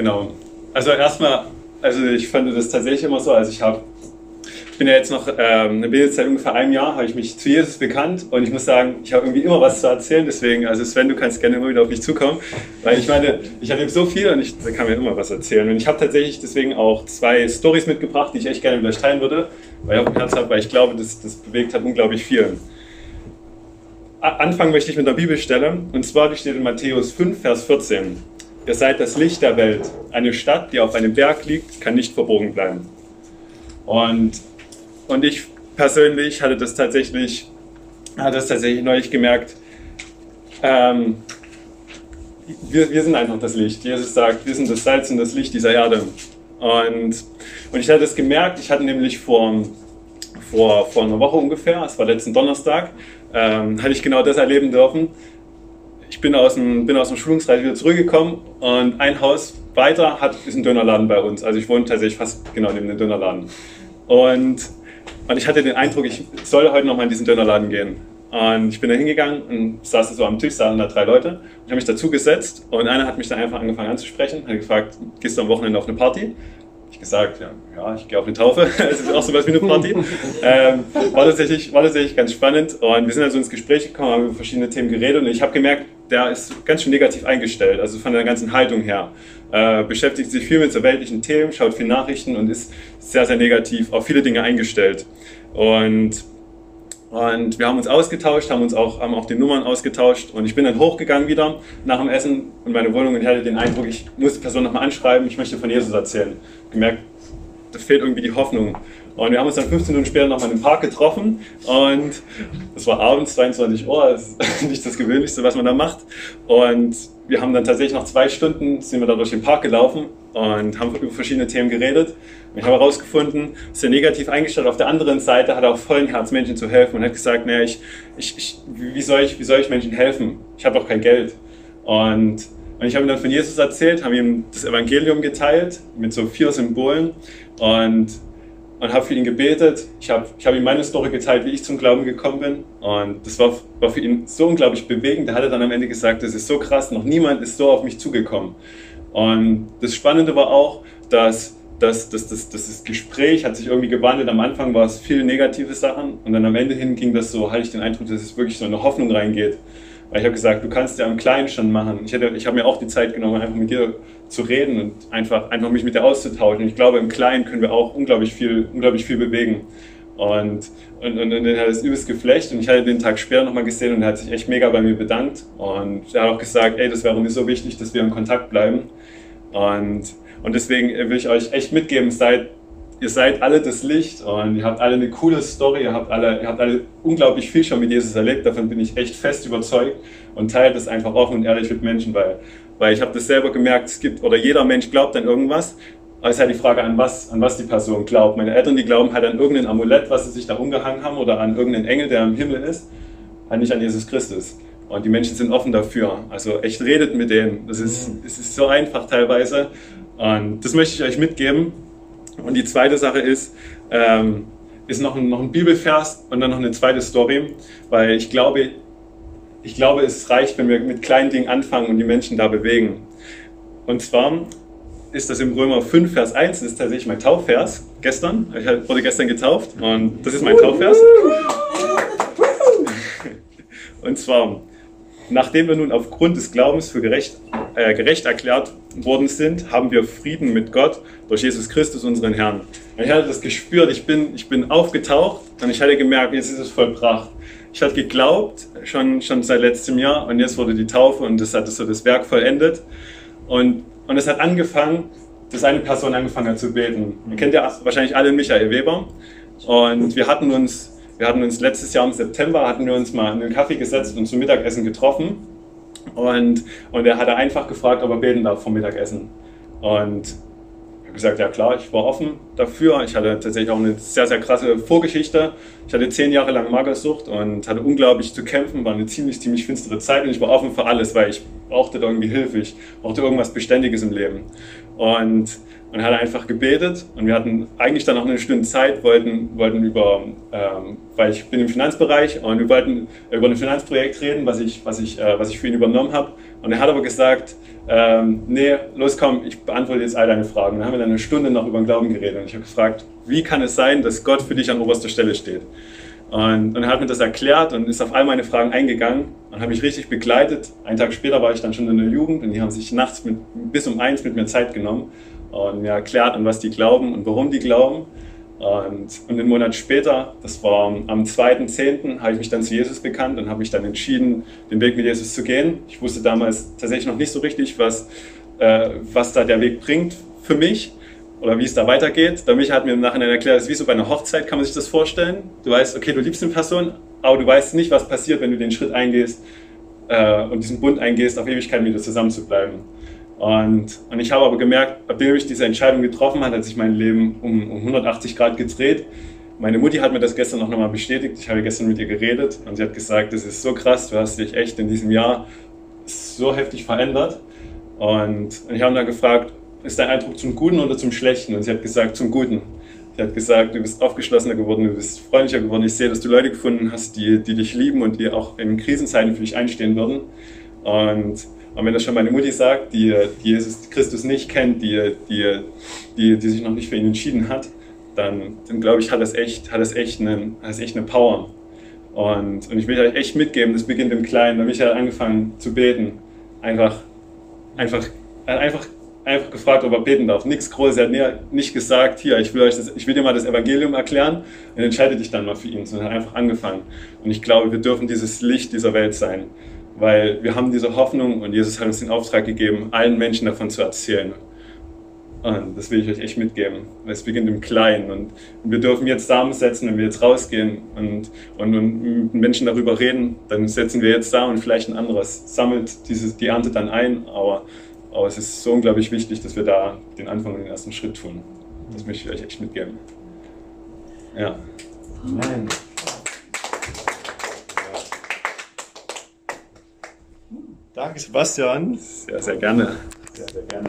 Genau. Also erstmal, also ich fand das tatsächlich immer so, also ich habe bin ja jetzt noch, ähm, jetzt seit ungefähr einem Jahr, habe ich mich zu Jesus bekannt und ich muss sagen, ich habe irgendwie immer was zu erzählen, deswegen, also Sven, du kannst gerne immer wieder auf mich zukommen, weil ich meine, ich erlebe so viel und ich kann mir immer was erzählen und ich habe tatsächlich deswegen auch zwei Stories mitgebracht, die ich echt gerne mit euch teilen würde, weil ich auf dem Herz habe, weil ich glaube, das, das bewegt hat unglaublich viel. Anfangen möchte ich mit der Bibelstelle und zwar die steht in Matthäus 5, Vers 14. Ihr seid das Licht der Welt. Eine Stadt, die auf einem Berg liegt, kann nicht verborgen bleiben. Und und ich persönlich hatte das tatsächlich, hatte das tatsächlich neulich gemerkt. Ähm, wir, wir sind einfach das Licht. Jesus sagt, wir sind das Salz und das Licht dieser Erde. Und, und ich hatte das gemerkt, ich hatte nämlich vor, vor, vor einer Woche ungefähr, es war letzten Donnerstag, ähm, hatte ich genau das erleben dürfen. Ich bin aus dem, bin aus dem Schulungsreise wieder zurückgekommen und ein Haus weiter hat, ist ein Dönerladen bei uns. Also ich wohne tatsächlich fast genau neben dem Dönerladen. Und und ich hatte den Eindruck, ich soll heute noch mal in diesen Dönerladen gehen. Und ich bin da hingegangen und saß so am Tisch, saßen da drei Leute. Ich habe mich dazu gesetzt und einer hat mich dann einfach angefangen anzusprechen, hat gefragt, gehst du am Wochenende auf eine Party? Ich gesagt, ja, ja ich gehe auf eine Taufe. Es ist auch so was wie eine Party. ähm, war, tatsächlich, war tatsächlich ganz spannend und wir sind dann so ins Gespräch gekommen, haben über verschiedene Themen geredet und ich habe gemerkt, der ist ganz schön negativ eingestellt, also von der ganzen Haltung her. Äh, beschäftigt sich viel mit so weltlichen Themen, schaut viel Nachrichten und ist sehr, sehr negativ auf viele Dinge eingestellt. Und, und wir haben uns ausgetauscht, haben uns auch, haben auch die Nummern ausgetauscht und ich bin dann hochgegangen wieder nach dem Essen in meine Wohnung und ich hatte den Eindruck, ich muss die Person nochmal anschreiben, ich möchte von Jesus erzählen. Gemerkt, da fehlt irgendwie die Hoffnung. Und wir haben uns dann 15 Minuten später nochmal im Park getroffen und es war abends, 22 Uhr, das ist nicht das Gewöhnlichste, was man da macht. Und wir haben dann tatsächlich noch zwei Stunden, sind wir da durch den Park gelaufen und haben über verschiedene Themen geredet. Und ich habe herausgefunden, ist er negativ eingestellt. Auf der anderen Seite hat er auch vollen Herz, Menschen zu helfen und hat gesagt, naja, ich, ich, ich, wie, soll ich, wie soll ich Menschen helfen? Ich habe auch kein Geld. Und, und ich habe ihm dann von Jesus erzählt, habe ihm das Evangelium geteilt mit so vier Symbolen und und habe für ihn gebetet. Ich habe ich hab ihm meine Story geteilt, wie ich zum Glauben gekommen bin. Und das war, war für ihn so unglaublich bewegend. Da hat er dann am Ende gesagt, das ist so krass, noch niemand ist so auf mich zugekommen. Und das Spannende war auch, dass das, das, das, das Gespräch hat sich irgendwie gewandelt. Am Anfang war es viele negative Sachen und dann am Ende hin ging das so, hatte ich den Eindruck, dass es wirklich so eine Hoffnung reingeht. Weil ich habe gesagt, du kannst ja im Kleinen schon machen. Ich, ich habe mir auch die Zeit genommen, einfach mit dir zu reden und einfach, einfach mich mit dir auszutauschen. Ich glaube, im Kleinen können wir auch unglaublich viel, unglaublich viel bewegen. Und, und, und, und er hat es übelst geflecht und ich hatte den Tag später nochmal gesehen und er hat sich echt mega bei mir bedankt. Und er hat auch gesagt, ey, das wäre mir so wichtig, dass wir in Kontakt bleiben. Und, und deswegen will ich euch echt mitgeben, seid ihr seid alle das Licht und ihr habt alle eine coole Story, ihr habt alle, ihr habt alle unglaublich viel schon mit Jesus erlebt, davon bin ich echt fest überzeugt und teilt das einfach offen und ehrlich mit Menschen, weil, weil ich habe das selber gemerkt, es gibt, oder jeder Mensch glaubt an irgendwas, aber es ist halt die Frage, an was, an was die Person glaubt. Meine Eltern, die glauben halt an irgendein Amulett, was sie sich da umgehangen haben, oder an irgendeinen Engel, der im Himmel ist, halt nicht an Jesus Christus. Und die Menschen sind offen dafür. Also echt redet mit denen. Das ist, es ist so einfach teilweise. Und das möchte ich euch mitgeben. Und die zweite Sache ist, ähm, ist noch ein, noch ein Bibelvers und dann noch eine zweite Story, weil ich glaube, ich glaube, es reicht, wenn wir mit kleinen Dingen anfangen und die Menschen da bewegen. Und zwar ist das im Römer 5, Vers 1, das ist tatsächlich mein Taufvers gestern. Ich wurde gestern getauft und das ist mein Taufvers. Und zwar, nachdem wir nun aufgrund des Glaubens für gerecht, äh, gerecht erklärt worden sind, haben wir Frieden mit Gott durch Jesus Christus, unseren Herrn. Ich hatte das gespürt, ich bin, ich bin aufgetaucht und ich hatte gemerkt, jetzt ist es vollbracht. Ich hatte geglaubt, schon, schon seit letztem Jahr, und jetzt wurde die Taufe und das hat so das Werk vollendet. Und, und es hat angefangen, dass eine Person angefangen hat zu beten. Ihr kennt ja wahrscheinlich alle Michael Weber. Und wir hatten uns, wir hatten uns letztes Jahr im September, hatten wir uns mal in den Kaffee gesetzt und zum Mittagessen getroffen. Und, und er hatte einfach gefragt, ob er beten darf vom Mittagessen. Und ich habe gesagt, ja klar, ich war offen dafür. Ich hatte tatsächlich auch eine sehr, sehr krasse Vorgeschichte. Ich hatte zehn Jahre lang Magersucht und hatte unglaublich zu kämpfen, war eine ziemlich, ziemlich finstere Zeit und ich war offen für alles, weil ich brauchte irgendwie Hilfe, ich brauchte irgendwas Beständiges im Leben. Und, und hat einfach gebetet und wir hatten eigentlich dann noch eine Stunde Zeit, wollten, wollten über, ähm, weil ich bin im Finanzbereich und wir wollten über ein Finanzprojekt reden, was ich, was ich, äh, was ich für ihn übernommen habe. Und er hat aber gesagt, ähm, nee, los komm, ich beantworte jetzt all deine Fragen. Und dann haben wir dann eine Stunde noch über den Glauben geredet und ich habe gefragt, wie kann es sein, dass Gott für dich an oberster Stelle steht? Und, und er hat mir das erklärt und ist auf all meine Fragen eingegangen und hat mich richtig begleitet. Einen Tag später war ich dann schon in der Jugend und die haben sich nachts mit, bis um eins mit mir Zeit genommen und mir erklärt, an was die glauben und warum die glauben. Und, und einen Monat später, das war am 2.10., habe ich mich dann zu Jesus bekannt und habe mich dann entschieden, den Weg mit Jesus zu gehen. Ich wusste damals tatsächlich noch nicht so richtig, was, äh, was da der Weg bringt für mich oder wie es da weitergeht. Der Micha hat mir im Nachhinein erklärt, es ist wie so bei einer Hochzeit, kann man sich das vorstellen. Du weißt, okay, du liebst eine Person, aber du weißt nicht, was passiert, wenn du den Schritt eingehst äh, und diesen Bund eingehst, auf Ewigkeit mit dir zusammen zu bleiben. Und, und ich habe aber gemerkt, nachdem ich diese Entscheidung getroffen habe, hat sich mein Leben um, um 180 Grad gedreht. Meine Mutti hat mir das gestern auch nochmal bestätigt. Ich habe gestern mit ihr geredet und sie hat gesagt, das ist so krass, du hast dich echt in diesem Jahr so heftig verändert. Und, und ich habe dann gefragt, ist dein Eindruck zum Guten oder zum Schlechten? Und sie hat gesagt, zum Guten. Sie hat gesagt, du bist aufgeschlossener geworden, du bist freundlicher geworden. Ich sehe, dass du Leute gefunden hast, die, die dich lieben und die auch in Krisenzeiten für dich einstehen würden. Und und wenn das schon meine Mutti sagt, die, die Jesus Christus nicht kennt, die, die, die, die sich noch nicht für ihn entschieden hat, dann, dann glaube ich, hat das echt, hat das echt, eine, hat das echt eine Power. Und, und ich will euch echt mitgeben, das beginnt im Kleinen. Da habe ich halt angefangen zu beten. Einfach, einfach, einfach, einfach gefragt, ob er beten darf. Nichts Großes. Er hat nicht gesagt, hier, ich will, euch das, ich will dir mal das Evangelium erklären und entscheide dich dann mal für ihn, sondern einfach angefangen. Und ich glaube, wir dürfen dieses Licht dieser Welt sein weil wir haben diese Hoffnung und Jesus hat uns den Auftrag gegeben, allen Menschen davon zu erzählen. Und das will ich euch echt mitgeben. Es beginnt im Kleinen und wir dürfen jetzt Samen setzen, wenn wir jetzt rausgehen und, und, und mit Menschen darüber reden, dann setzen wir jetzt da und vielleicht ein anderes sammelt diese, die Ernte dann ein, aber, aber es ist so unglaublich wichtig, dass wir da den Anfang und den ersten Schritt tun. Das möchte ich euch echt mitgeben. Ja. Amen. Danke, Sebastian. Sehr, sehr gerne. Sehr, sehr gerne.